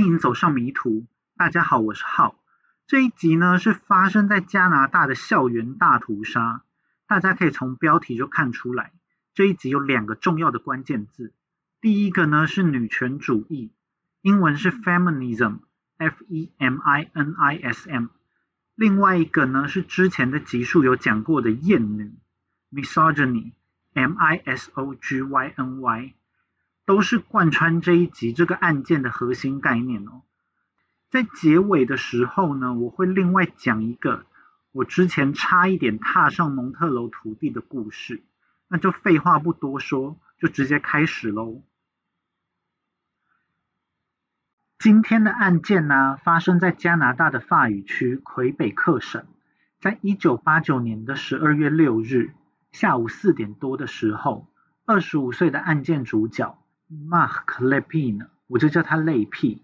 欢迎走上迷途。大家好，我是浩。这一集呢是发生在加拿大的校园大屠杀。大家可以从标题就看出来，这一集有两个重要的关键字。第一个呢是女权主义，英文是 feminism，f-e-m-i-n-i-s-m。另外一个呢是之前的集数有讲过的厌女，misogyny，m-i-s-o-g-y-n-y。都是贯穿这一集这个案件的核心概念哦。在结尾的时候呢，我会另外讲一个我之前差一点踏上蒙特楼土地的故事。那就废话不多说，就直接开始喽。今天的案件呢，发生在加拿大的法语区魁北克省，在一九八九年的十二月六日下午四点多的时候，二十五岁的案件主角。Mark Lepine，我就叫他泪屁，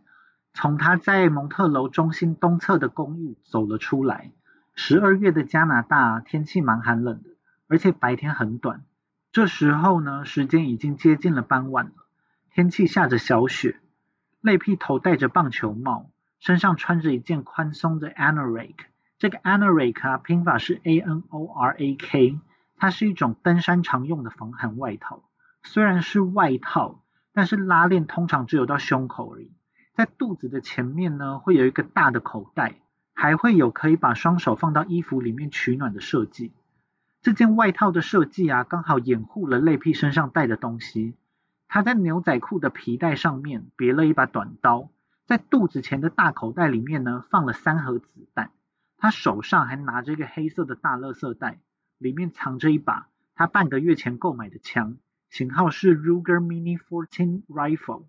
从他在蒙特楼中心东侧的公寓走了出来。十二月的加拿大天气蛮寒冷的，而且白天很短。这时候呢，时间已经接近了傍晚了，天气下着小雪。泪屁头戴着棒球帽，身上穿着一件宽松的 anorak。这个 anorak 啊，拼法是 A N O R A K，它是一种登山常用的防寒外套。虽然是外套。但是拉链通常只有到胸口而已，在肚子的前面呢，会有一个大的口袋，还会有可以把双手放到衣服里面取暖的设计。这件外套的设计啊，刚好掩护了泪屁身上带的东西。他在牛仔裤的皮带上面别了一把短刀，在肚子前的大口袋里面呢，放了三盒子弹。他手上还拿着一个黑色的大垃圾袋，里面藏着一把他半个月前购买的枪。型号是 Ruger Mini 14 Rifle，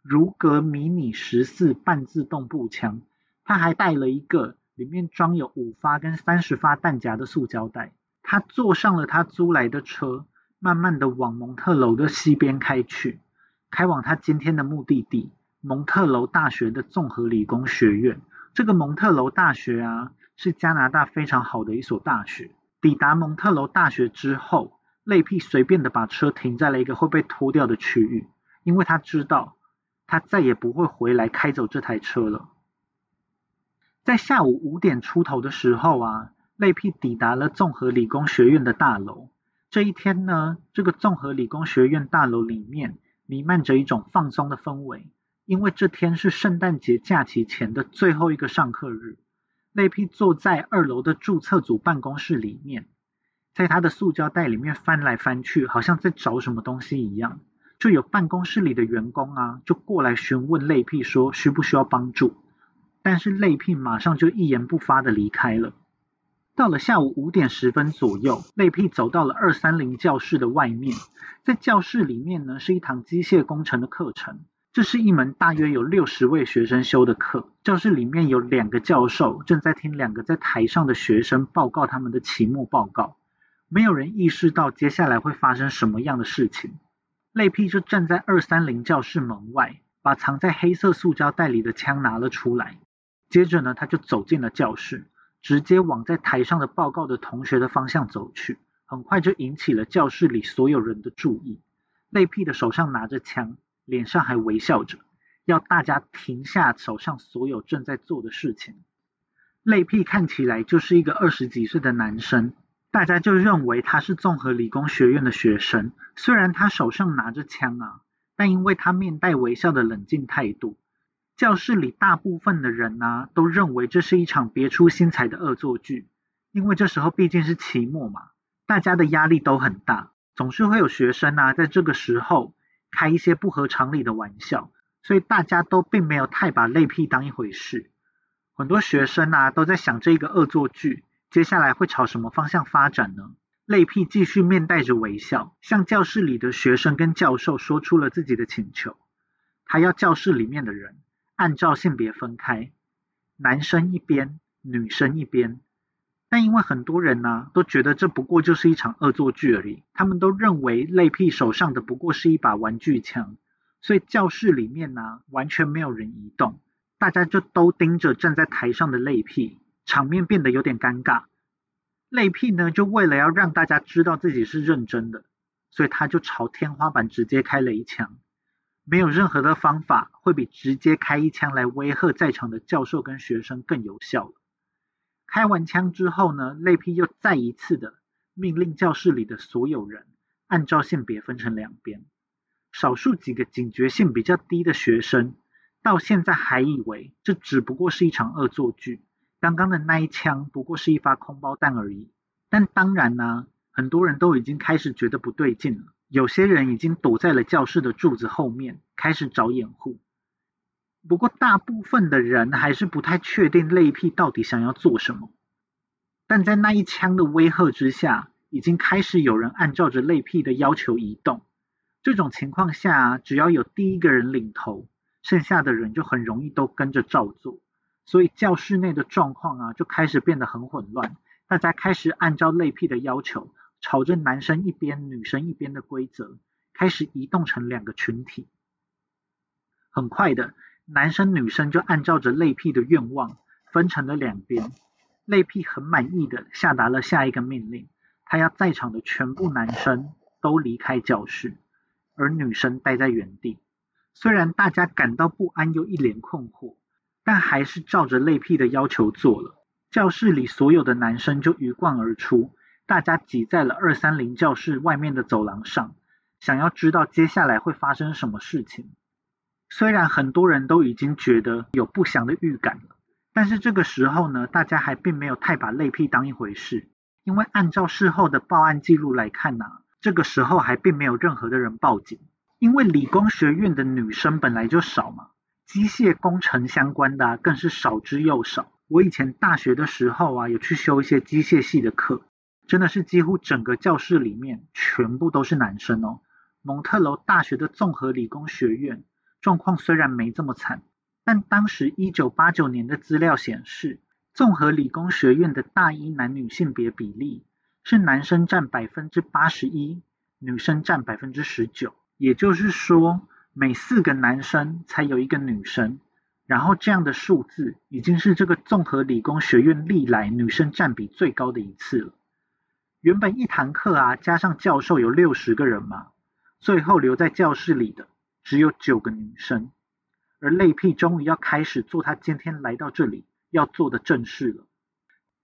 如格迷你十四半自动步枪。他还带了一个里面装有五发跟三十发弹夹的塑胶袋。他坐上了他租来的车，慢慢的往蒙特楼的西边开去，开往他今天的目的地——蒙特楼大学的综合理工学院。这个蒙特楼大学啊，是加拿大非常好的一所大学。抵达蒙特楼大学之后，泪屁随便的把车停在了一个会被拖掉的区域，因为他知道他再也不会回来开走这台车了。在下午五点出头的时候啊，泪屁抵达了综合理工学院的大楼。这一天呢，这个综合理工学院大楼里面弥漫着一种放松的氛围，因为这天是圣诞节假期前的最后一个上课日。泪屁坐在二楼的注册组办公室里面。在他的塑胶袋里面翻来翻去，好像在找什么东西一样。就有办公室里的员工啊，就过来询问泪屁说需不需要帮助。但是泪屁马上就一言不发的离开了。到了下午五点十分左右，泪屁走到了二三零教室的外面。在教室里面呢，是一堂机械工程的课程。这是一门大约有六十位学生修的课。教室里面有两个教授正在听两个在台上的学生报告他们的期末报告。没有人意识到接下来会发生什么样的事情。泪屁就站在二三零教室门外，把藏在黑色塑胶袋里的枪拿了出来。接着呢，他就走进了教室，直接往在台上的报告的同学的方向走去。很快就引起了教室里所有人的注意。泪屁的手上拿着枪，脸上还微笑着，要大家停下手上所有正在做的事情。泪屁看起来就是一个二十几岁的男生。大家就认为他是综合理工学院的学生，虽然他手上拿着枪啊，但因为他面带微笑的冷静态度，教室里大部分的人呢都认为这是一场别出心裁的恶作剧。因为这时候毕竟是期末嘛，大家的压力都很大，总是会有学生啊在这个时候开一些不合常理的玩笑，所以大家都并没有太把泪屁当一回事。很多学生啊都在想这个恶作剧。接下来会朝什么方向发展呢？泪屁继续面带着微笑，向教室里的学生跟教授说出了自己的请求。他要教室里面的人按照性别分开，男生一边，女生一边。但因为很多人呢都觉得这不过就是一场恶作剧而已，他们都认为泪屁手上的不过是一把玩具枪，所以教室里面呢完全没有人移动，大家就都盯着站在台上的泪屁。场面变得有点尴尬，泪屁呢就为了要让大家知道自己是认真的，所以他就朝天花板直接开了一枪。没有任何的方法会比直接开一枪来威吓在场的教授跟学生更有效开完枪之后呢，类批又再一次的命令教室里的所有人按照性别分成两边。少数几个警觉性比较低的学生，到现在还以为这只不过是一场恶作剧，刚刚的那一枪不过是一发空包弹而已。但当然呢，很多人都已经开始觉得不对劲了，有些人已经躲在了教室的柱子后面，开始找掩护。不过大部分的人还是不太确定类屁到底想要做什么。但在那一枪的威吓之下，已经开始有人按照着类屁的要求移动。这种情况下，只要有第一个人领头，剩下的人就很容易都跟着照做。所以教室内的状况啊，就开始变得很混乱。大家开始按照类癖的要求，朝着男生一边、女生一边的规则，开始移动成两个群体。很快的，男生女生就按照着类癖的愿望，分成了两边。类癖很满意的下达了下一个命令，他要在场的全部男生都离开教室。而女生待在原地，虽然大家感到不安又一脸困惑，但还是照着类癖的要求做了。教室里所有的男生就鱼贯而出，大家挤在了二三零教室外面的走廊上，想要知道接下来会发生什么事情。虽然很多人都已经觉得有不祥的预感了，但是这个时候呢，大家还并没有太把类癖当一回事，因为按照事后的报案记录来看呢。这个时候还并没有任何的人报警，因为理工学院的女生本来就少嘛，机械工程相关的更是少之又少。我以前大学的时候啊，有去修一些机械系的课，真的是几乎整个教室里面全部都是男生哦。蒙特楼大学的综合理工学院状况虽然没这么惨，但当时一九八九年的资料显示，综合理工学院的大一男女性别比例。是男生占百分之八十一，女生占百分之十九，也就是说每四个男生才有一个女生。然后这样的数字已经是这个综合理工学院历来女生占比最高的一次了。原本一堂课啊，加上教授有六十个人嘛，最后留在教室里的只有九个女生。而类屁终于要开始做他今天来到这里要做的正事了。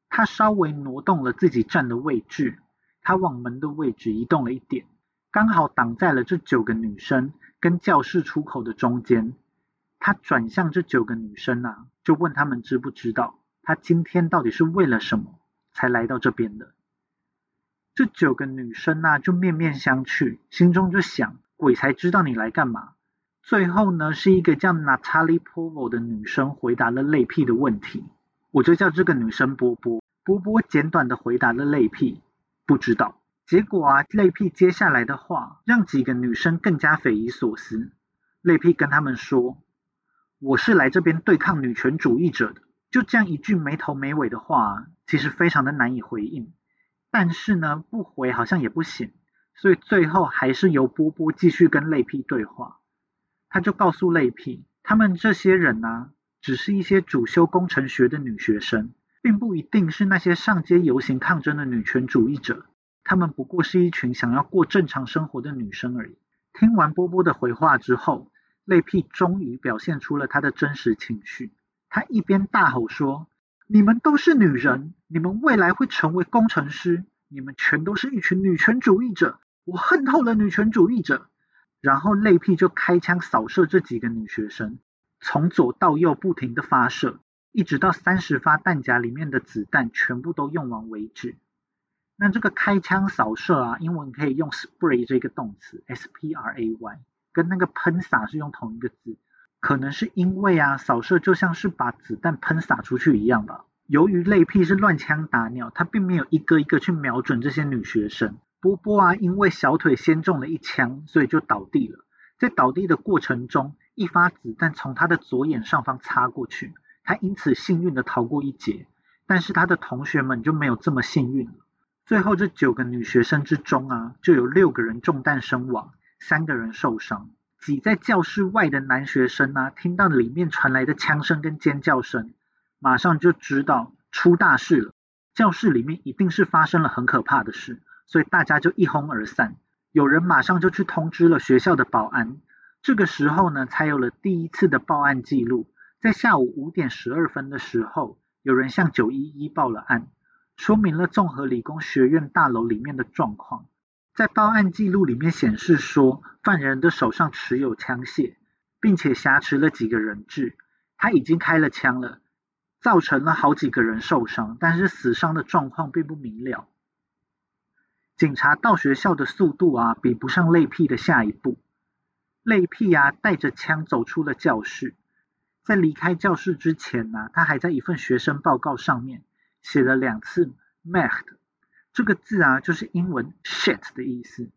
他稍微挪动了自己站的位置，他往门的位置移动了一点，刚好挡在了这九个女生跟教室出口的中间。他转向这九个女生啊，就问他们知不知道他今天到底是为了什么才来到这边的。这九个女生啊，就面面相觑，心中就想：鬼才知道你来干嘛。最后呢，是一个叫 Natalie Povo 的女生回答了类屁的问题。我就叫这个女生波波。波波简短的回答了泪屁，不知道。结果啊，泪屁接下来的话让几个女生更加匪夷所思。泪屁跟他们说：“我是来这边对抗女权主义者的。”就这样一句没头没尾的话，其实非常的难以回应。但是呢，不回好像也不行，所以最后还是由波波继续跟泪屁对话。他就告诉泪屁，他们这些人呢。只是一些主修工程学的女学生，并不一定是那些上街游行抗争的女权主义者，她们不过是一群想要过正常生活的女生而已。听完波波的回话之后，泪屁终于表现出了他的真实情绪。他一边大吼说：“你们都是女人，你们未来会成为工程师，你们全都是一群女权主义者，我恨透了女权主义者。”然后泪屁就开枪扫射这几个女学生。从左到右不停的发射，一直到三十发弹夹里面的子弹全部都用完为止。那这个开枪扫射啊，英文可以用 spray 这个动词，s p r a y，跟那个喷洒是用同一个字。可能是因为啊，扫射就像是把子弹喷洒出去一样吧。由于类屁是乱枪打鸟，他并没有一个一个去瞄准这些女学生。波波啊，因为小腿先中了一枪，所以就倒地了。在倒地的过程中，一发子弹从他的左眼上方擦过去，他因此幸运的逃过一劫。但是他的同学们就没有这么幸运了。最后这九个女学生之中啊，就有六个人中弹身亡，三个人受伤。挤在教室外的男学生啊，听到里面传来的枪声跟尖叫声，马上就知道出大事了。教室里面一定是发生了很可怕的事，所以大家就一哄而散。有人马上就去通知了学校的保安。这个时候呢，才有了第一次的报案记录。在下午五点十二分的时候，有人向九一一报了案，说明了综合理工学院大楼里面的状况。在报案记录里面显示说，犯人的手上持有枪械，并且挟持了几个人质。他已经开了枪了，造成了好几个人受伤，但是死伤的状况并不明了。警察到学校的速度啊，比不上泪屁的下一步。泪屁啊，带着枪走出了教室。在离开教室之前呢，他还在一份学生报告上面写了两次 “mad” 这个字啊，就是英文 “shit” 的意思。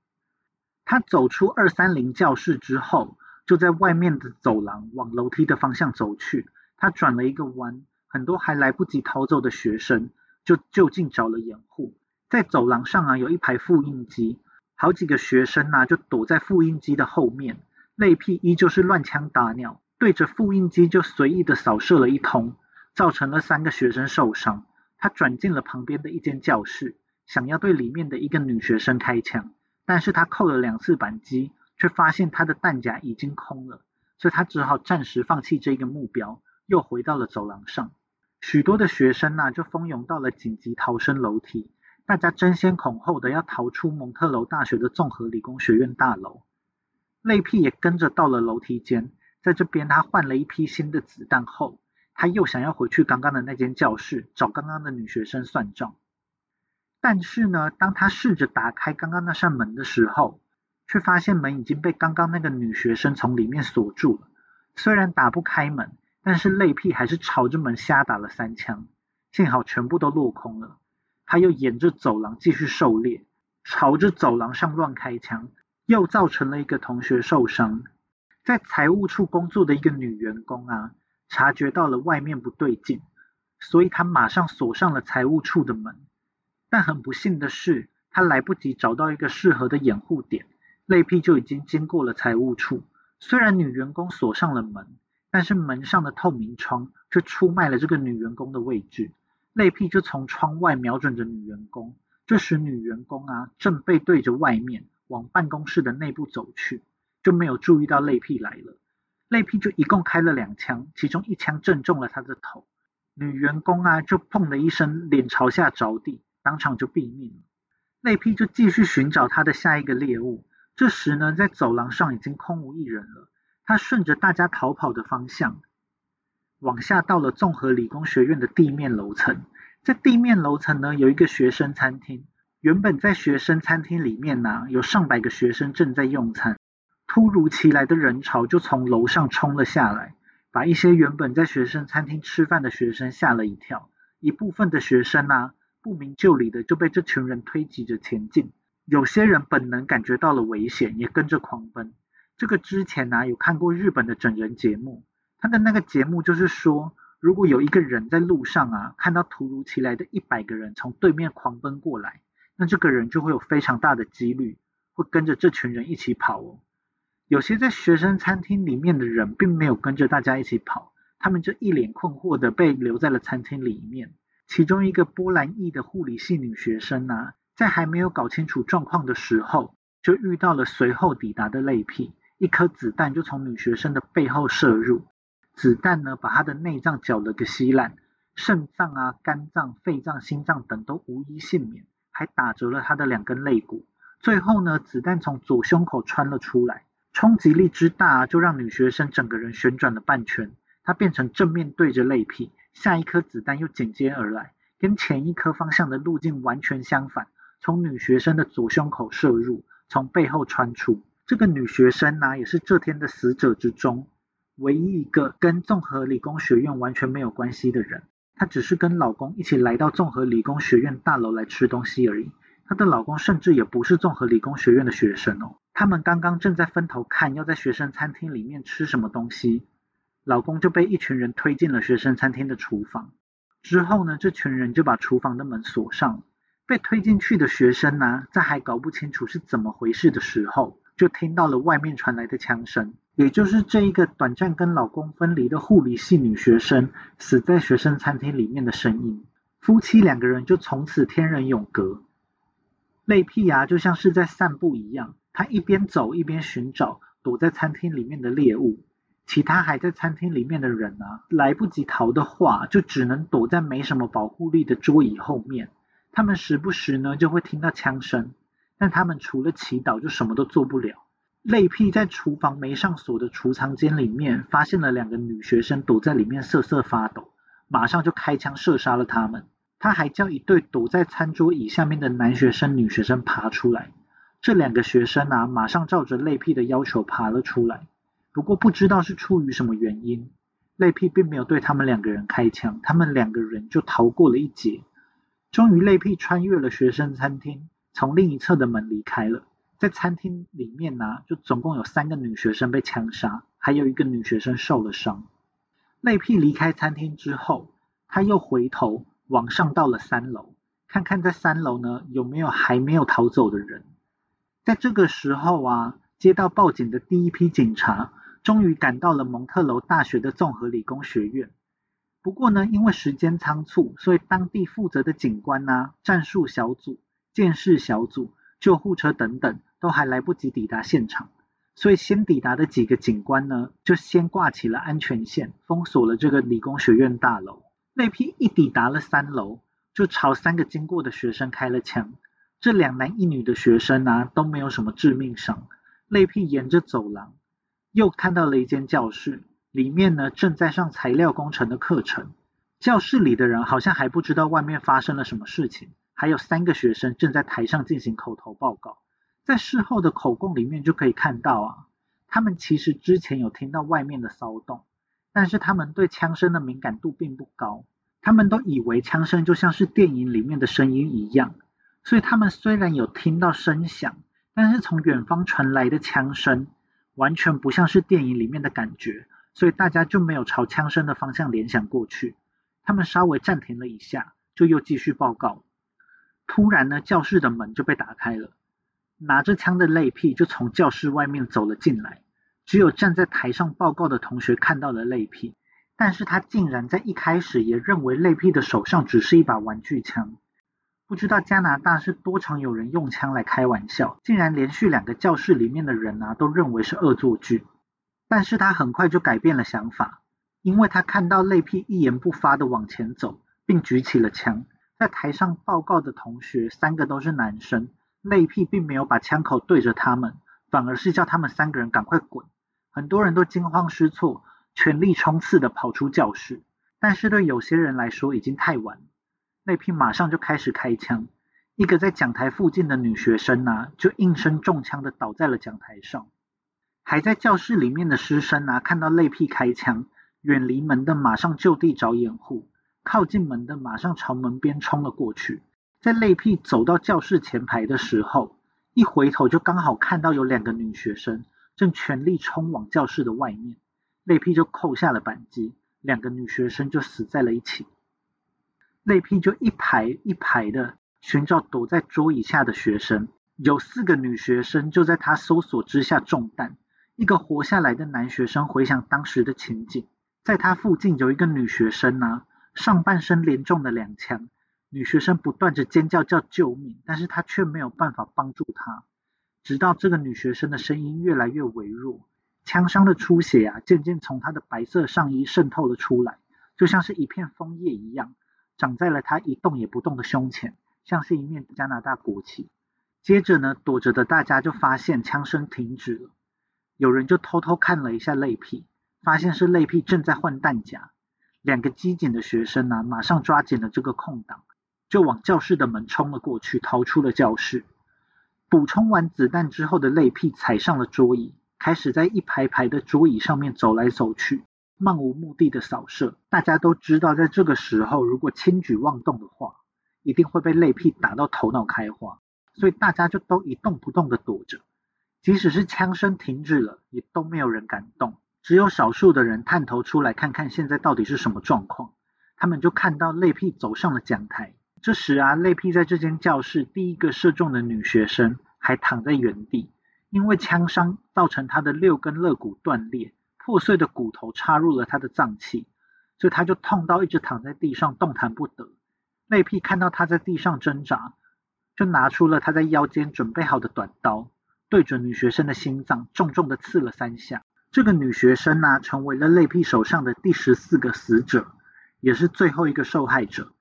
他走出二三零教室之后，就在外面的走廊往楼梯的方向走去。他转了一个弯，很多还来不及逃走的学生就就近找了掩护。在走廊上啊，有一排复印机，好几个学生呐就躲在复印机的后面。泪屁依旧是乱枪打鸟。对着复印机就随意的扫射了一通，造成了三个学生受伤。他转进了旁边的一间教室，想要对里面的一个女学生开枪，但是他扣了两次扳机，却发现他的弹夹已经空了，所以他只好暂时放弃这个目标，又回到了走廊上。许多的学生呐就蜂拥到了紧急逃生楼梯，大家争先恐后的要逃出蒙特楼大学的综合理工学院大楼。泪屁也跟着到了楼梯间。在这边，他换了一批新的子弹后，他又想要回去刚刚的那间教室，找刚刚的女学生算账。但是呢，当他试着打开刚刚那扇门的时候，却发现门已经被刚刚那个女学生从里面锁住了。虽然打不开门，但是泪屁还是朝着门瞎打了三枪，幸好全部都落空了。他又沿着走廊继续狩猎，朝着走廊上乱开枪，又造成了一个同学受伤。在财务处工作的一个女员工啊，察觉到了外面不对劲，所以他马上锁上了财务处的门。但很不幸的是，他来不及找到一个适合的掩护点，泪屁就已经经过了财务处。虽然女员工锁上了门，但是门上的透明窗却出卖了这个女员工的位置。泪屁就从窗外瞄准着女员工，这时女员工啊正背对着外面往办公室的内部走去。就没有注意到泪屁来了，泪屁就一共开了两枪，其中一枪正中了他的头，女员工啊就砰的一声脸朝下着地，当场就毙命了。泪屁就继续寻找他的下一个猎物，这时呢，在走廊上已经空无一人了，他顺着大家逃跑的方向往下到了综合理工学院的地面楼层，在地面楼层呢有一个学生餐厅，原本在学生餐厅里面呢有上百个学生正在用餐。突如其来的人潮就从楼上冲了下来，把一些原本在学生餐厅吃饭的学生吓了一跳。一部分的学生啊，不明就里的就被这群人推挤着前进。有些人本能感觉到了危险，也跟着狂奔。这个之前呢，有看过日本的整人节目，他的那个节目就是说，如果有一个人在路上啊，看到突如其来的一百个人从对面狂奔过来，那这个人就会有非常大的几率会跟着这群人一起跑哦。有些在学生餐厅里面的人并没有跟着大家一起跑，他们就一脸困惑的被留在了餐厅里面。其中一个波兰裔的护理系女学生呢，在还没有搞清楚状况的时候，就遇到了随后抵达的泪屁，一颗子弹就从女学生的背后射入，子弹呢把她的内脏搅了个稀烂，肾脏啊、肝脏、肺脏、心脏等都无一幸免，还打折了她的两根肋骨。最后呢，子弹从左胸口穿了出来。冲击力之大，就让女学生整个人旋转了半圈，她变成正面对着泪皮，下一颗子弹又紧接而来，跟前一颗方向的路径完全相反，从女学生的左胸口射入，从背后穿出。这个女学生呢，也是这天的死者之中唯一一个跟综合理工学院完全没有关系的人，她只是跟老公一起来到综合理工学院大楼来吃东西而已。她的老公甚至也不是综合理工学院的学生哦。他们刚刚正在分头看要在学生餐厅里面吃什么东西，老公就被一群人推进了学生餐厅的厨房。之后呢，这群人就把厨房的门锁上。被推进去的学生呢，在还搞不清楚是怎么回事的时候，就听到了外面传来的枪声，也就是这一个短暂跟老公分离的护理系女学生死在学生餐厅里面的声音。夫妻两个人就从此天人永隔。泪屁牙，就像是在散步一样，他一边走一边寻找躲在餐厅里面的猎物。其他还在餐厅里面的人啊，来不及逃的话，就只能躲在没什么保护力的桌椅后面。他们时不时呢就会听到枪声，但他们除了祈祷就什么都做不了。泪屁在厨房没上锁的储藏间里面发现了两个女学生躲在里面瑟瑟发抖，马上就开枪射杀了他们。他还叫一对躲在餐桌椅下面的男学生、女学生爬出来。这两个学生啊，马上照着泪屁的要求爬了出来。不过不知道是出于什么原因，泪屁并没有对他们两个人开枪，他们两个人就逃过了一劫。终于，泪屁穿越了学生餐厅，从另一侧的门离开了。在餐厅里面呢，就总共有三个女学生被枪杀，还有一个女学生受了伤。泪屁离开餐厅之后，他又回头往上到了三楼，看看在三楼呢有没有还没有逃走的人。在这个时候啊，接到报警的第一批警察。终于赶到了蒙特楼大学的综合理工学院。不过呢，因为时间仓促，所以当地负责的警官呐、战术小组、监视小组、救护车等等，都还来不及抵达现场。所以先抵达的几个警官呢，就先挂起了安全线，封锁了这个理工学院大楼。那批一抵达了三楼，就朝三个经过的学生开了枪。这两男一女的学生啊，都没有什么致命伤。那批沿着走廊。又看到了一间教室，里面呢正在上材料工程的课程。教室里的人好像还不知道外面发生了什么事情。还有三个学生正在台上进行口头报告。在事后的口供里面就可以看到啊，他们其实之前有听到外面的骚动，但是他们对枪声的敏感度并不高。他们都以为枪声就像是电影里面的声音一样，所以他们虽然有听到声响，但是从远方传来的枪声。完全不像是电影里面的感觉，所以大家就没有朝枪声的方向联想过去。他们稍微暂停了一下，就又继续报告。突然呢，教室的门就被打开了，拿着枪的泪屁就从教室外面走了进来。只有站在台上报告的同学看到了泪屁，但是他竟然在一开始也认为泪屁的手上只是一把玩具枪。不知道加拿大是多常有人用枪来开玩笑，竟然连续两个教室里面的人啊都认为是恶作剧。但是他很快就改变了想法，因为他看到泪屁一言不发的往前走，并举起了枪。在台上报告的同学三个都是男生，泪屁并没有把枪口对着他们，反而是叫他们三个人赶快滚。很多人都惊慌失措，全力冲刺的跑出教室。但是对有些人来说已经太晚。那批马上就开始开枪，一个在讲台附近的女学生啊，就应声中枪的倒在了讲台上。还在教室里面的师生啊，看到泪屁开枪，远离门的马上就地找掩护，靠近门的马上朝门边冲了过去。在泪屁走到教室前排的时候，一回头就刚好看到有两个女学生正全力冲往教室的外面，泪屁就扣下了扳机，两个女学生就死在了一起。泪屁就一排一排的寻找躲在桌椅下的学生，有四个女学生就在他搜索之下中弹。一个活下来的男学生回想当时的情景，在他附近有一个女学生呢，上半身连中了两枪。女学生不断着尖叫叫救命，但是他却没有办法帮助她。直到这个女学生的声音越来越微弱，枪伤的出血啊渐渐从她的白色上衣渗透了出来，就像是一片枫叶一样。长在了他一动也不动的胸前，像是一面加拿大国旗。接着呢，躲着的大家就发现枪声停止了。有人就偷偷看了一下泪屁，发现是泪屁正在换弹夹。两个机警的学生呢，马上抓紧了这个空档，就往教室的门冲了过去，逃出了教室。补充完子弹之后的泪屁踩上了桌椅，开始在一排排的桌椅上面走来走去。漫无目的的扫射，大家都知道，在这个时候，如果轻举妄动的话，一定会被泪屁打到头脑开花，所以大家就都一动不动的躲着。即使是枪声停止了，也都没有人敢动，只有少数的人探头出来看看现在到底是什么状况。他们就看到泪屁走上了讲台。这时啊，泪屁在这间教室第一个射中的女学生还躺在原地，因为枪伤造成她的六根肋骨断裂。破碎的骨头插入了他的脏器，所以他就痛到一直躺在地上动弹不得。泪屁看到他在地上挣扎，就拿出了他在腰间准备好的短刀，对准女学生的心脏重重的刺了三下。这个女学生呢，成为了泪癖手上的第十四个死者，也是最后一个受害者。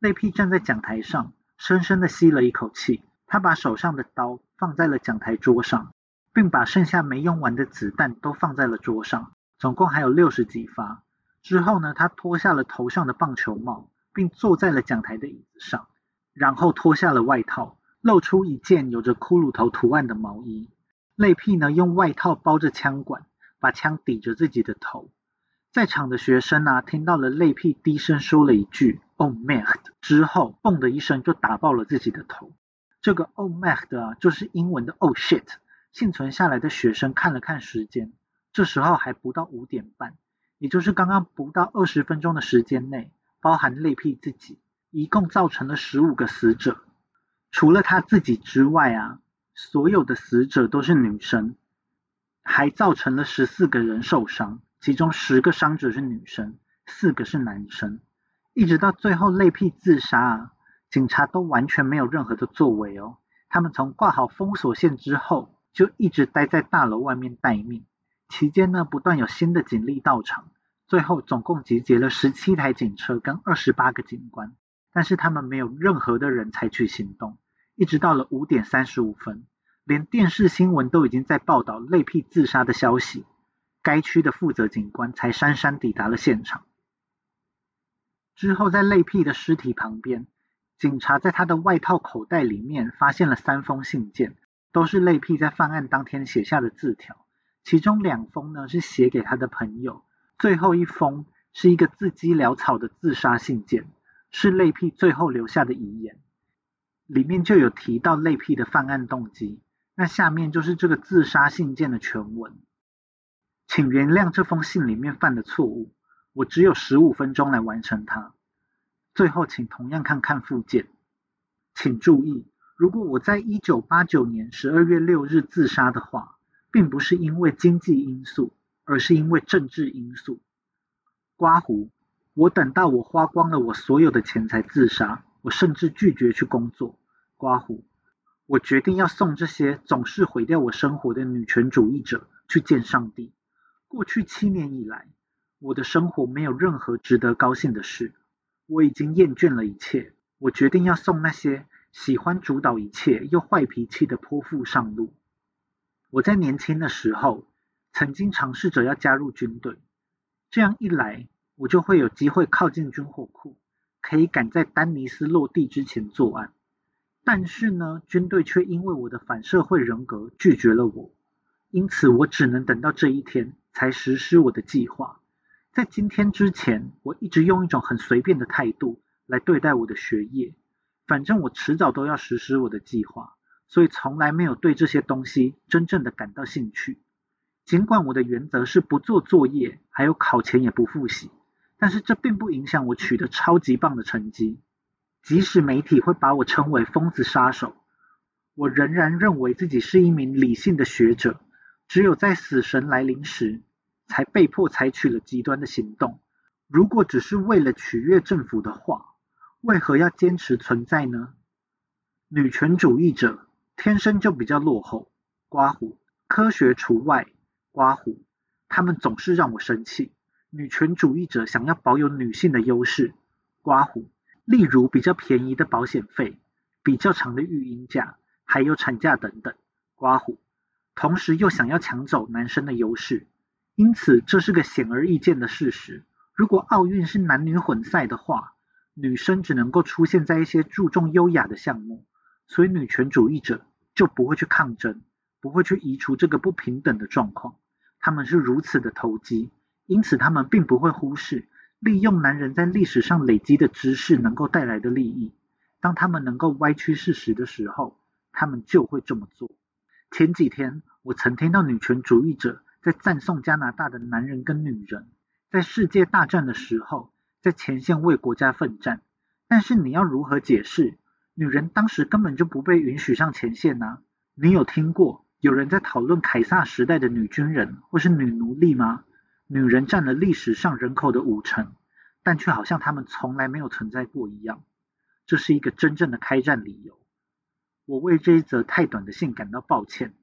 泪癖站在讲台上，深深的吸了一口气，他把手上的刀放在了讲台桌上，并把剩下没用完的子弹都放在了桌上，总共还有六十几发。之后呢，他脱下了头上的棒球帽，并坐在了讲台的椅子上，然后脱下了外套，露出一件有着骷髅头图案的毛衣。泪癖呢，用外套包着枪管。把枪抵着自己的头，在场的学生啊，听到了泪屁低声说了一句 “Oh my God” 之后，嘣的一声就打爆了自己的头。这个 “Oh my God” 啊，就是英文的 “Oh shit”。幸存下来的学生看了看时间，这时候还不到五点半，也就是刚刚不到二十分钟的时间内，包含泪屁自己，一共造成了十五个死者。除了他自己之外啊，所有的死者都是女生。还造成了十四个人受伤，其中十个伤者是女生，四个是男生。一直到最后泪屁自杀啊，警察都完全没有任何的作为哦。他们从挂好封锁线之后，就一直待在大楼外面待命。期间呢，不断有新的警力到场，最后总共集结了十七台警车跟二十八个警官，但是他们没有任何的人采取行动。一直到了五点三十五分。连电视新闻都已经在报道类屁自杀的消息，该区的负责警官才姗姗抵达了现场。之后，在类屁的尸体旁边，警察在他的外套口袋里面发现了三封信件，都是泪癖在犯案当天写下的字条。其中两封呢是写给他的朋友，最后一封是一个字迹潦草的自杀信件，是泪癖最后留下的遗言，里面就有提到泪癖的犯案动机。那下面就是这个自杀信件的全文，请原谅这封信里面犯的错误，我只有十五分钟来完成它。最后，请同样看看附件，请注意，如果我在一九八九年十二月六日自杀的话，并不是因为经济因素，而是因为政治因素。刮胡，我等到我花光了我所有的钱才自杀，我甚至拒绝去工作。刮胡。我决定要送这些总是毁掉我生活的女权主义者去见上帝。过去七年以来，我的生活没有任何值得高兴的事。我已经厌倦了一切。我决定要送那些喜欢主导一切又坏脾气的泼妇上路。我在年轻的时候曾经尝试着要加入军队，这样一来，我就会有机会靠近军火库，可以赶在丹尼斯落地之前作案。但是呢，军队却因为我的反社会人格拒绝了我，因此我只能等到这一天才实施我的计划。在今天之前，我一直用一种很随便的态度来对待我的学业，反正我迟早都要实施我的计划，所以从来没有对这些东西真正的感到兴趣。尽管我的原则是不做作业，还有考前也不复习，但是这并不影响我取得超级棒的成绩。即使媒体会把我称为疯子杀手，我仍然认为自己是一名理性的学者。只有在死神来临时，才被迫采取了极端的行动。如果只是为了取悦政府的话，为何要坚持存在呢？女权主义者天生就比较落后，刮胡，科学除外，刮胡，他们总是让我生气。女权主义者想要保有女性的优势，刮胡。例如比较便宜的保险费、比较长的育婴假，还有产假等等，刮胡。同时又想要抢走男生的优势，因此这是个显而易见的事实。如果奥运是男女混赛的话，女生只能够出现在一些注重优雅的项目，所以女权主义者就不会去抗争，不会去移除这个不平等的状况。他们是如此的投机，因此他们并不会忽视。利用男人在历史上累积的知识能够带来的利益，当他们能够歪曲事实的时候，他们就会这么做。前几天，我曾听到女权主义者在赞颂加拿大的男人跟女人，在世界大战的时候在前线为国家奋战。但是你要如何解释，女人当时根本就不被允许上前线呢？你有听过有人在讨论凯撒时代的女军人或是女奴隶吗？女人占了历史上人口的五成，但却好像她们从来没有存在过一样。这是一个真正的开战理由。我为这一则太短的信感到抱歉。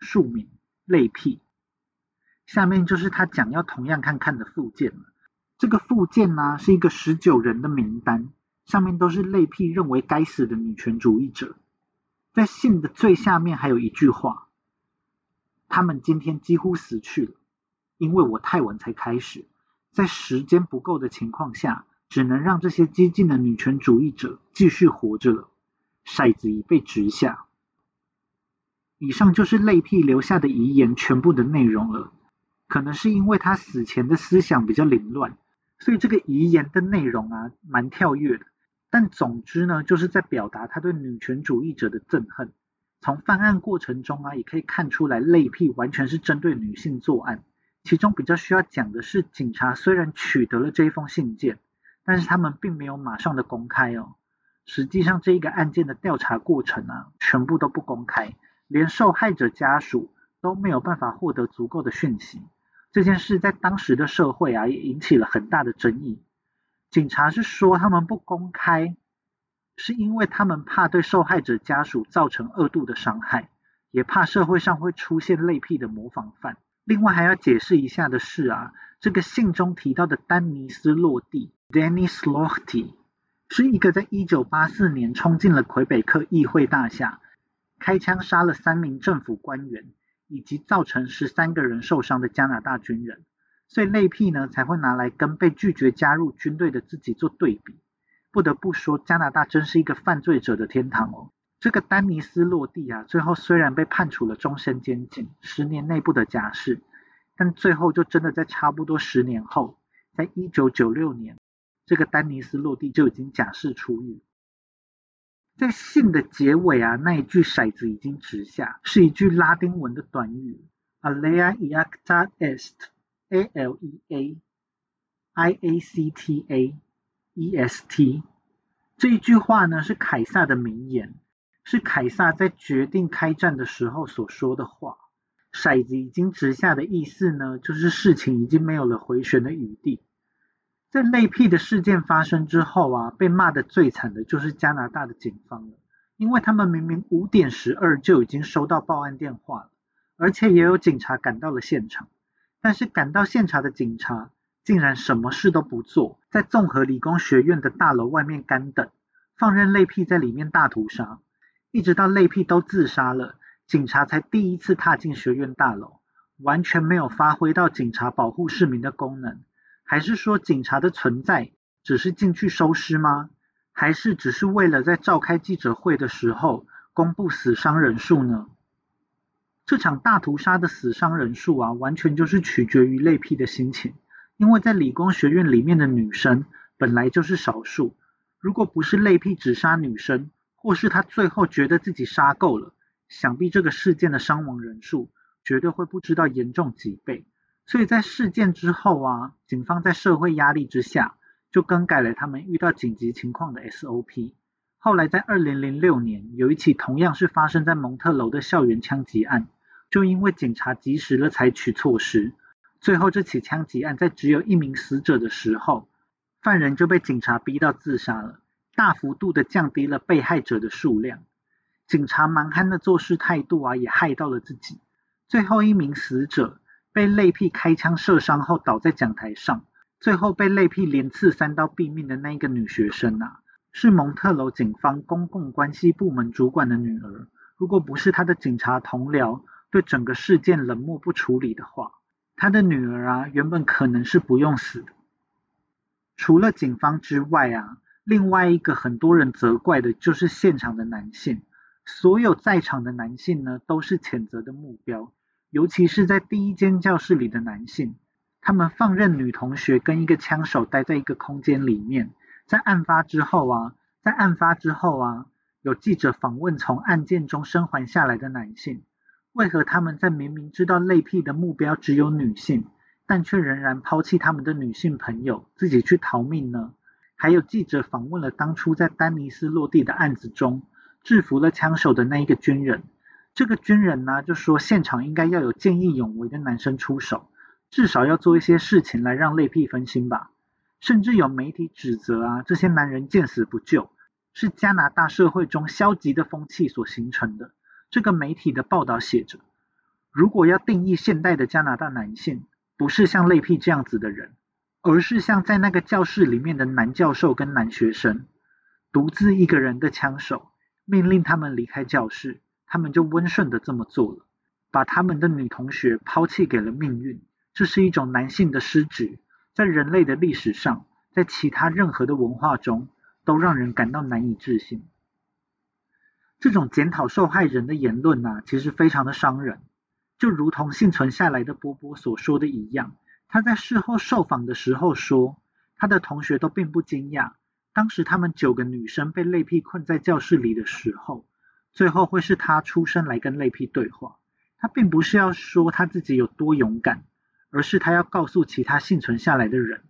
庶民类癖。下面就是他讲要同样看看的附件了。这个附件呢是一个十九人的名单，上面都是类癖认为该死的女权主义者。在信的最下面还有一句话：他们今天几乎死去了，因为我太晚才开始，在时间不够的情况下，只能让这些激进的女权主义者继续活着了。骰子已被掷下。以上就是类癖留下的遗言全部的内容了。可能是因为他死前的思想比较凌乱，所以这个遗言的内容啊蛮跳跃的。但总之呢，就是在表达他对女权主义者的憎恨。从犯案过程中啊，也可以看出来类癖完全是针对女性作案。其中比较需要讲的是，警察虽然取得了这一封信件，但是他们并没有马上的公开哦。实际上这一个案件的调查过程啊，全部都不公开，连受害者家属都没有办法获得足够的讯息。这件事在当时的社会啊，也引起了很大的争议。警察是说他们不公开，是因为他们怕对受害者家属造成恶度的伤害，也怕社会上会出现类癖的模仿犯。另外还要解释一下的是啊，这个信中提到的丹尼斯落地 （Dennis Lorty） 是一个在一九八四年冲进了魁北克议会大厦，开枪杀了三名政府官员。以及造成十三个人受伤的加拿大军人，所以类癖呢才会拿来跟被拒绝加入军队的自己做对比。不得不说，加拿大真是一个犯罪者的天堂哦。这个丹尼斯落地啊，最后虽然被判处了终身监禁，十年内不得假释，但最后就真的在差不多十年后，在一九九六年，这个丹尼斯落地就已经假释出狱。在信的结尾啊，那一句骰子已经掷下，是一句拉丁文的短语，Alea iacta est，A L E A I A C T A E S T。这一句话呢是凯撒的名言，是凯撒在决定开战的时候所说的话。骰子已经掷下的意思呢，就是事情已经没有了回旋的余地。在类癖的事件发生之后啊，被骂的最惨的就是加拿大的警方了，因为他们明明五点十二就已经收到报案电话了，而且也有警察赶到了现场，但是赶到现场的警察竟然什么事都不做，在综合理工学院的大楼外面干等，放任类癖在里面大屠杀，一直到类癖都自杀了，警察才第一次踏进学院大楼，完全没有发挥到警察保护市民的功能。还是说警察的存在只是进去收尸吗？还是只是为了在召开记者会的时候公布死伤人数呢？这场大屠杀的死伤人数啊，完全就是取决于类癖的心情。因为在理工学院里面的女生本来就是少数，如果不是类癖只杀女生，或是他最后觉得自己杀够了，想必这个事件的伤亡人数绝对会不知道严重几倍。所以在事件之后啊，警方在社会压力之下，就更改了他们遇到紧急情况的 SOP。后来在二零零六年，有一起同样是发生在蒙特楼的校园枪击案，就因为警察及时的采取措施，最后这起枪击案在只有一名死者的时候，犯人就被警察逼到自杀了，大幅度的降低了被害者的数量。警察蛮憨的做事态度啊，也害到了自己。最后一名死者。被类癖开枪射伤后倒在讲台上，最后被类癖连刺三刀毙命的那一个女学生啊，是蒙特楼警方公共关系部门主管的女儿。如果不是他的警察同僚对整个事件冷漠不处理的话，他的女儿啊原本可能是不用死的。除了警方之外啊，另外一个很多人责怪的就是现场的男性，所有在场的男性呢都是谴责的目标。尤其是在第一间教室里的男性，他们放任女同学跟一个枪手待在一个空间里面。在案发之后啊，在案发之后啊，有记者访问从案件中生还下来的男性，为何他们在明明知道类癖的目标只有女性，但却仍然抛弃他们的女性朋友，自己去逃命呢？还有记者访问了当初在丹尼斯落地的案子中制服了枪手的那一个军人。这个军人呢，就说现场应该要有见义勇为的男生出手，至少要做一些事情来让类癖分心吧。甚至有媒体指责啊，这些男人见死不救，是加拿大社会中消极的风气所形成的。这个媒体的报道写着：如果要定义现代的加拿大男性，不是像类屁这样子的人，而是像在那个教室里面的男教授跟男学生，独自一个人的枪手，命令他们离开教室，他们就温顺的这么做了，把他们的女同学抛弃给了命运。这是一种男性的失职，在人类的历史上，在其他任何的文化中，都让人感到难以置信。这种检讨受害人的言论呢，其实非常的伤人。就如同幸存下来的波波所说的一样，他在事后受访的时候说，他的同学都并不惊讶，当时他们九个女生被泪屁困在教室里的时候，最后会是他出声来跟泪屁对话。他并不是要说他自己有多勇敢，而是他要告诉其他幸存下来的人，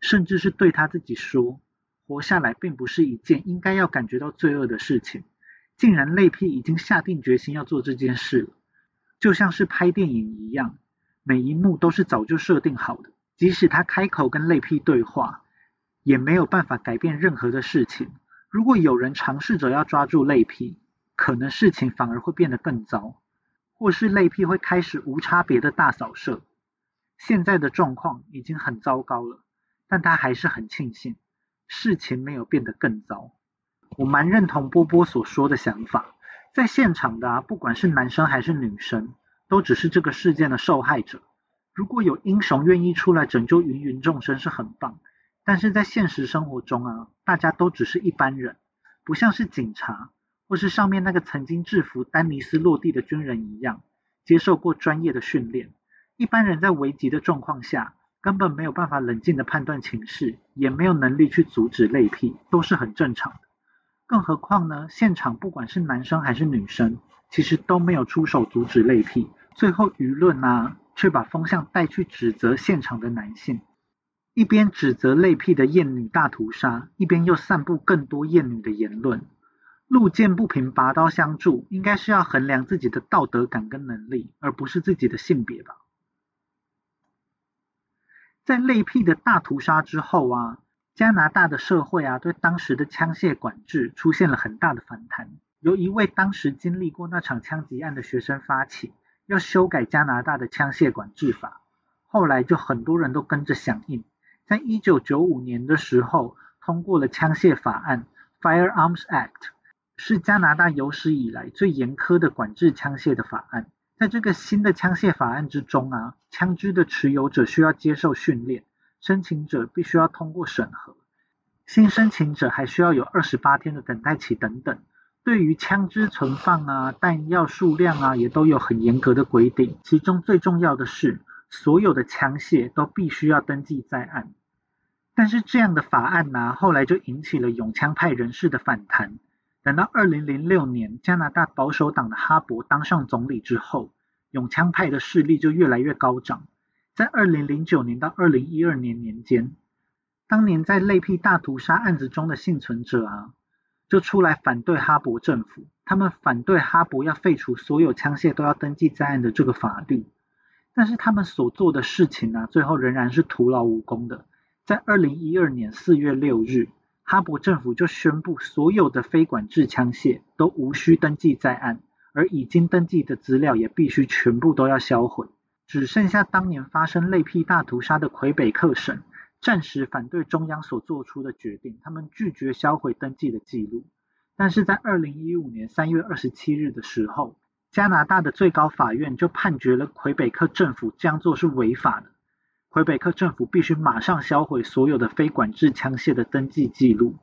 甚至是对他自己说，活下来并不是一件应该要感觉到罪恶的事情。竟然泪屁已经下定决心要做这件事了，就像是拍电影一样，每一幕都是早就设定好的。即使他开口跟泪屁对话，也没有办法改变任何的事情。如果有人尝试着要抓住泪屁，可能事情反而会变得更糟，或是泪屁会开始无差别的大扫射。现在的状况已经很糟糕了，但他还是很庆幸事情没有变得更糟。我蛮认同波波所说的想法，在现场的啊，不管是男生还是女生，都只是这个事件的受害者。如果有英雄愿意出来拯救芸芸众生是很棒，但是在现实生活中啊，大家都只是一般人，不像是警察或是上面那个曾经制服丹尼斯落地的军人一样，接受过专业的训练。一般人在危急的状况下，根本没有办法冷静的判断情势，也没有能力去阻止泪癖，都是很正常的。更何况呢？现场不管是男生还是女生，其实都没有出手阻止泪癖。最后舆论啊，却把风向带去指责现场的男性，一边指责泪癖的艳女大屠杀，一边又散布更多艳女的言论。路见不平拔刀相助，应该是要衡量自己的道德感跟能力，而不是自己的性别吧。在泪癖的大屠杀之后啊。加拿大的社会啊，对当时的枪械管制出现了很大的反弹。由一位当时经历过那场枪击案的学生发起，要修改加拿大的枪械管制法。后来就很多人都跟着响应，在一九九五年的时候，通过了枪械法案 （Firearms Act），是加拿大有史以来最严苛的管制枪械的法案。在这个新的枪械法案之中啊，枪支的持有者需要接受训练。申请者必须要通过审核，新申请者还需要有二十八天的等待期等等。对于枪支存放啊、弹药数量啊，也都有很严格的规定。其中最重要的是，所有的枪械都必须要登记在案。但是这样的法案呢，后来就引起了永枪派人士的反弹。等到二零零六年加拿大保守党的哈伯当上总理之后，永枪派的势力就越来越高涨。在二零零九年到二零一二年年间，当年在类屁大屠杀案子中的幸存者啊，就出来反对哈勃政府。他们反对哈勃要废除所有枪械都要登记在案的这个法律。但是他们所做的事情呢，最后仍然是徒劳无功的。在二零一二年四月六日，哈勃政府就宣布，所有的非管制枪械都无需登记在案，而已经登记的资料也必须全部都要销毁。只剩下当年发生类批大屠杀的魁北克省暂时反对中央所做出的决定，他们拒绝销毁登记的记录。但是在二零一五年三月二十七日的时候，加拿大的最高法院就判决了魁北克政府这样做是违法的。魁北克政府必须马上销毁所有的非管制枪械的登记记录。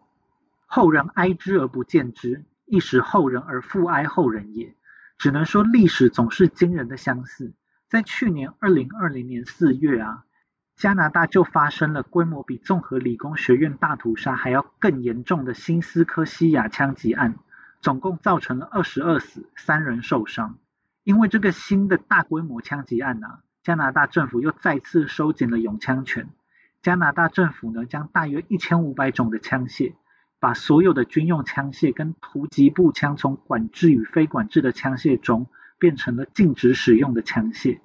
后人哀之而不见之，亦使后人而复哀后人也。只能说历史总是惊人的相似。在去年二零二零年四月啊，加拿大就发生了规模比综合理工学院大屠杀还要更严重的新斯科西亚枪击案，总共造成了二十二死，三人受伤。因为这个新的大规模枪击案呢，加拿大政府又再次收紧了拥枪权。加拿大政府呢，将大约一千五百种的枪械，把所有的军用枪械跟突击步枪从管制与非管制的枪械中。变成了禁止使用的枪械，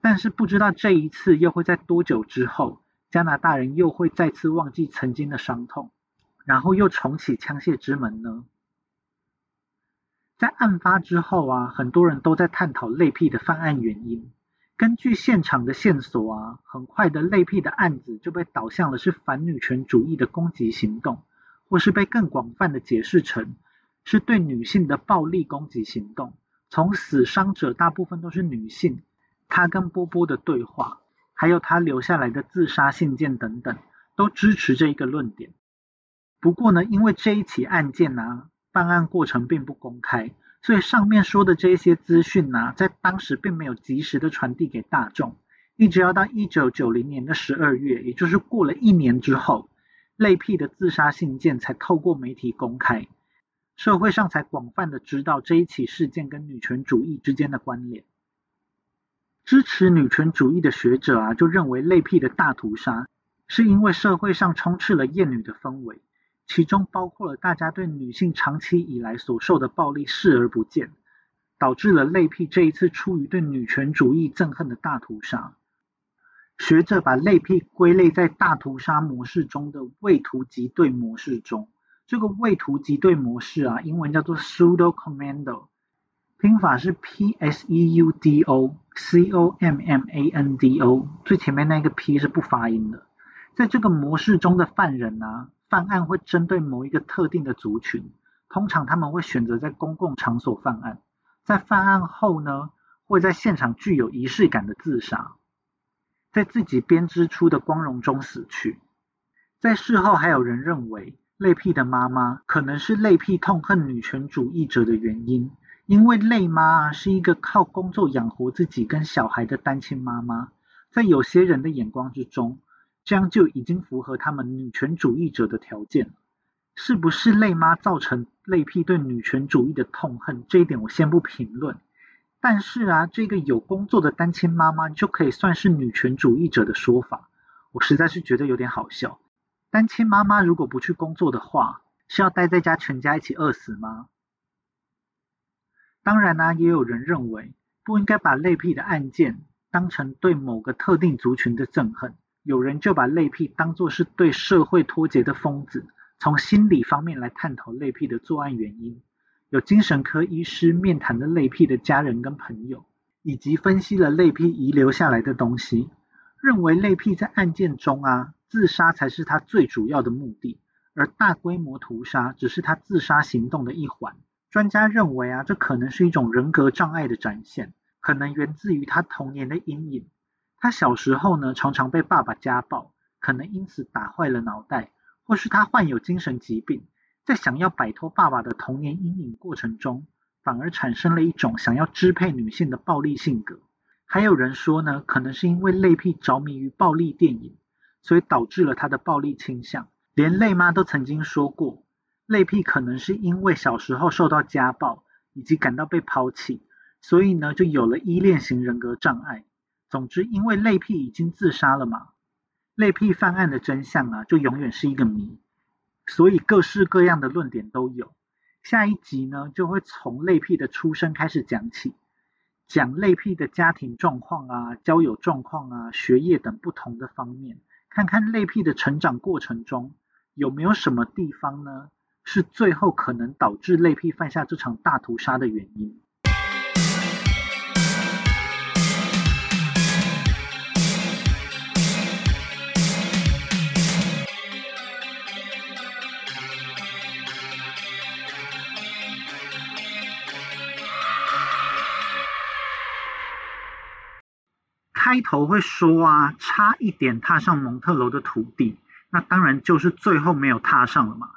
但是不知道这一次又会在多久之后，加拿大人又会再次忘记曾经的伤痛，然后又重启枪械之门呢？在案发之后啊，很多人都在探讨类癖的犯案原因。根据现场的线索啊，很快的类癖的案子就被导向了是反女权主义的攻击行动，或是被更广泛的解释成是对女性的暴力攻击行动。从死伤者大部分都是女性，她跟波波的对话，还有她留下来的自杀信件等等，都支持这一个论点。不过呢，因为这一起案件呢，办案过程并不公开。所以上面说的这些资讯呢，在当时并没有及时的传递给大众，一直要到一九九零年的十二月，也就是过了一年之后，类癖的自杀信件才透过媒体公开，社会上才广泛的知道这一起事件跟女权主义之间的关联。支持女权主义的学者啊，就认为类癖的大屠杀是因为社会上充斥了厌女的氛围。其中包括了大家对女性长期以来所受的暴力视而不见，导致了类癖这一次出于对女权主义憎恨的大屠杀。学者把类癖归类在大屠杀模式中的畏途击队模式中。这个畏途击队模式啊，英文叫做 pseudo commando，拼法是 P S E U D O C O M M A N D O，最前面那个 P 是不发音的。在这个模式中的犯人啊。犯案会针对某一个特定的族群，通常他们会选择在公共场所犯案。在犯案后呢，会在现场具有仪式感的自杀，在自己编织出的光荣中死去。在事后，还有人认为类癖的妈妈可能是类癖痛恨女权主义者的原因，因为类妈是一个靠工作养活自己跟小孩的单亲妈妈，在有些人的眼光之中。这样就已经符合他们女权主义者的条件是不是类妈造成类癖对女权主义的痛恨？这一点我先不评论。但是啊，这个有工作的单亲妈妈就可以算是女权主义者的说法，我实在是觉得有点好笑。单亲妈妈如果不去工作的话，是要待在家全家一起饿死吗？当然呢，也有人认为不应该把类屁的案件当成对某个特定族群的憎恨。有人就把类癖当作是对社会脱节的疯子，从心理方面来探讨类癖的作案原因。有精神科医师面谈了类癖的家人跟朋友，以及分析了类癖遗留下来的东西，认为类癖在案件中啊，自杀才是他最主要的目的，而大规模屠杀只是他自杀行动的一环。专家认为啊，这可能是一种人格障碍的展现，可能源自于他童年的阴影。他小时候呢，常常被爸爸家暴，可能因此打坏了脑袋，或是他患有精神疾病，在想要摆脱爸爸的童年阴影过程中，反而产生了一种想要支配女性的暴力性格。还有人说呢，可能是因为泪癖着迷于暴力电影，所以导致了他的暴力倾向。连泪妈都曾经说过，泪癖可能是因为小时候受到家暴，以及感到被抛弃，所以呢，就有了依恋型人格障碍。总之，因为类癖已经自杀了嘛，类癖犯案的真相啊，就永远是一个谜。所以各式各样的论点都有。下一集呢，就会从类癖的出生开始讲起，讲类癖的家庭状况啊、交友状况啊、学业等不同的方面，看看类癖的成长过程中有没有什么地方呢，是最后可能导致类癖犯下这场大屠杀的原因。开头会说啊，差一点踏上蒙特楼的土地，那当然就是最后没有踏上了嘛。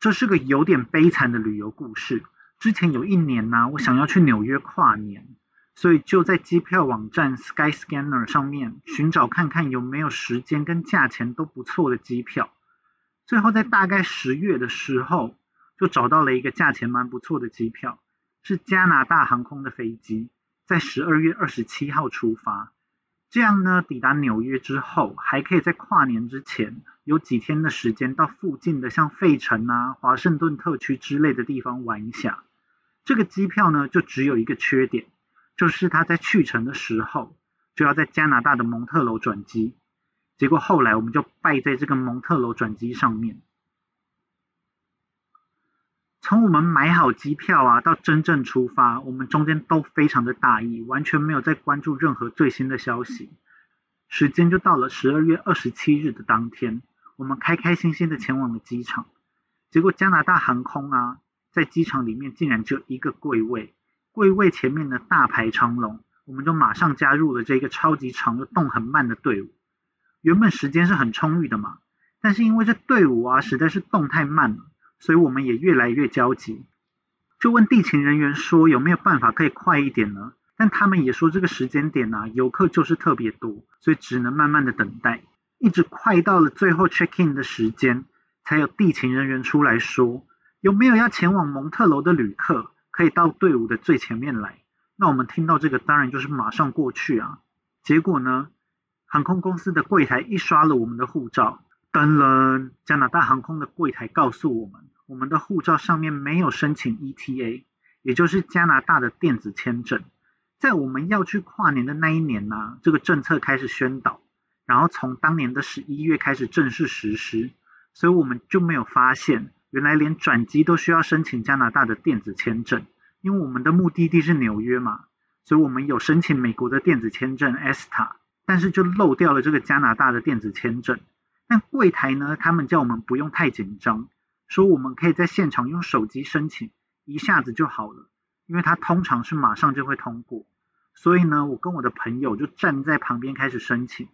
这是个有点悲惨的旅游故事。之前有一年呢，我想要去纽约跨年，所以就在机票网站 Skyscanner 上面寻找看看有没有时间跟价钱都不错的机票。最后在大概十月的时候，就找到了一个价钱蛮不错的机票，是加拿大航空的飞机，在十二月二十七号出发。这样呢，抵达纽约之后，还可以在跨年之前有几天的时间到附近的像费城啊、华盛顿特区之类的地方玩一下。这个机票呢，就只有一个缺点，就是他在去程的时候就要在加拿大的蒙特楼转机。结果后来我们就败在这个蒙特楼转机上面。从我们买好机票啊，到真正出发，我们中间都非常的大意，完全没有在关注任何最新的消息。时间就到了十二月二十七日的当天，我们开开心心的前往了机场。结果加拿大航空啊，在机场里面竟然只有一个柜位，柜位前面的大排长龙，我们就马上加入了这个超级长又动很慢的队伍。原本时间是很充裕的嘛，但是因为这队伍啊实在是动太慢了，所以我们也越来越焦急，就问地勤人员说有没有办法可以快一点呢？但他们也说这个时间点啊，游客就是特别多，所以只能慢慢的等待，一直快到了最后 check in 的时间，才有地勤人员出来说，有没有要前往蒙特楼的旅客，可以到队伍的最前面来。那我们听到这个，当然就是马上过去啊。结果呢，航空公司的柜台一刷了我们的护照，噔噔，加拿大航空的柜台告诉我们，我们的护照上面没有申请 ETA，也就是加拿大的电子签证。在我们要去跨年的那一年呢，这个政策开始宣导，然后从当年的十一月开始正式实施，所以我们就没有发现，原来连转机都需要申请加拿大的电子签证，因为我们的目的地是纽约嘛，所以我们有申请美国的电子签证 ESTA，但是就漏掉了这个加拿大的电子签证。但柜台呢，他们叫我们不用太紧张，说我们可以在现场用手机申请，一下子就好了。因为他通常是马上就会通过，所以呢，我跟我的朋友就站在旁边开始申请，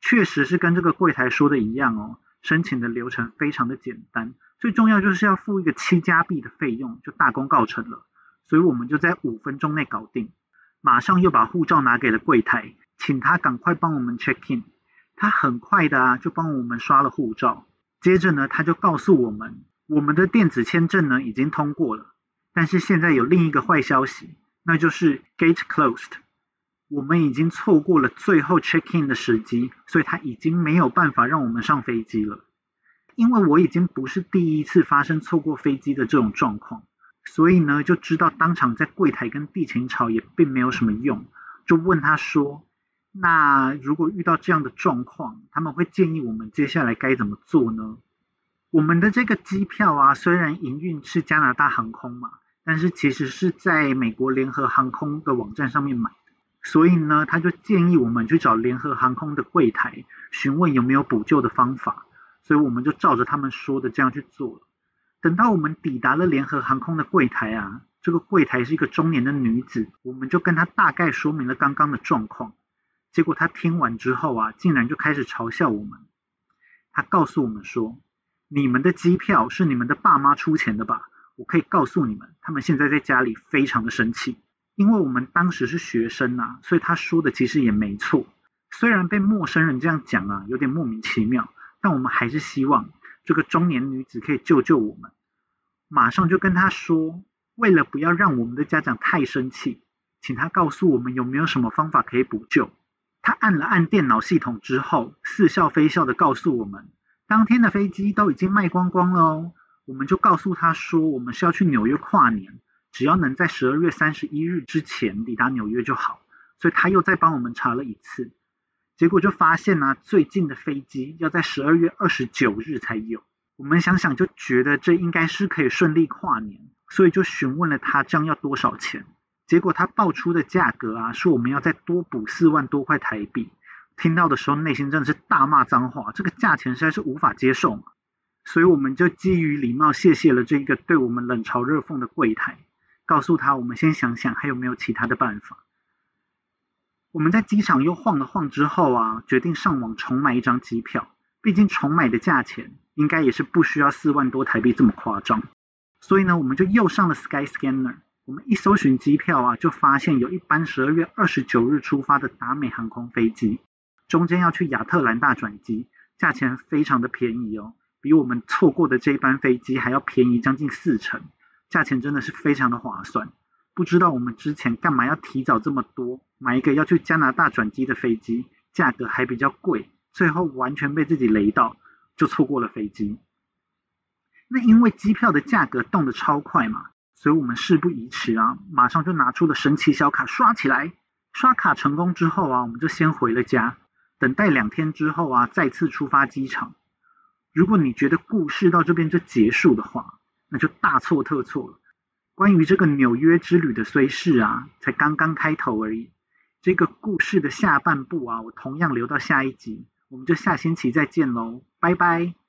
确实是跟这个柜台说的一样哦，申请的流程非常的简单，最重要就是要付一个七加币的费用，就大功告成了，所以我们就在五分钟内搞定，马上又把护照拿给了柜台，请他赶快帮我们 check in，他很快的啊就帮我们刷了护照，接着呢他就告诉我们，我们的电子签证呢已经通过了。但是现在有另一个坏消息，那就是 gate closed，我们已经错过了最后 check in 的时机，所以他已经没有办法让我们上飞机了。因为我已经不是第一次发生错过飞机的这种状况，所以呢就知道当场在柜台跟地勤吵也并没有什么用，就问他说，那如果遇到这样的状况，他们会建议我们接下来该怎么做呢？我们的这个机票啊，虽然营运是加拿大航空嘛。但是其实是在美国联合航空的网站上面买的，所以呢，他就建议我们去找联合航空的柜台询问有没有补救的方法，所以我们就照着他们说的这样去做了。等到我们抵达了联合航空的柜台啊，这个柜台是一个中年的女子，我们就跟她大概说明了刚刚的状况，结果他听完之后啊，竟然就开始嘲笑我们。他告诉我们说：“你们的机票是你们的爸妈出钱的吧？”我可以告诉你们，他们现在在家里非常的生气，因为我们当时是学生呐，所以他说的其实也没错。虽然被陌生人这样讲啊，有点莫名其妙，但我们还是希望这个中年女子可以救救我们。马上就跟他说，为了不要让我们的家长太生气，请他告诉我们有没有什么方法可以补救。他按了按电脑系统之后，似笑非笑的告诉我们，当天的飞机都已经卖光光了哦。我们就告诉他说，我们是要去纽约跨年，只要能在十二月三十一日之前抵达纽约就好。所以他又再帮我们查了一次，结果就发现呢，最近的飞机要在十二月二十九日才有。我们想想就觉得这应该是可以顺利跨年，所以就询问了他这样要多少钱。结果他报出的价格啊，说我们要再多补四万多块台币。听到的时候内心真的是大骂脏话，这个价钱实在是无法接受。所以我们就基于礼貌，谢谢了这个对我们冷嘲热讽的柜台，告诉他我们先想想还有没有其他的办法。我们在机场又晃了晃之后啊，决定上网重买一张机票，毕竟重买的价钱应该也是不需要四万多台币这么夸张。所以呢，我们就又上了 Sky Scanner，我们一搜寻机票啊，就发现有一班十二月二十九日出发的达美航空飞机，中间要去亚特兰大转机，价钱非常的便宜哦。比我们错过的这一班飞机还要便宜将近四成，价钱真的是非常的划算。不知道我们之前干嘛要提早这么多买一个要去加拿大转机的飞机，价格还比较贵，最后完全被自己雷到，就错过了飞机。那因为机票的价格动得超快嘛，所以我们事不宜迟啊，马上就拿出了神奇小卡刷起来。刷卡成功之后啊，我们就先回了家，等待两天之后啊，再次出发机场。如果你觉得故事到这边就结束的话，那就大错特错了。关于这个纽约之旅的虽事啊，才刚刚开头而已。这个故事的下半部啊，我同样留到下一集，我们就下星期再见喽，拜拜。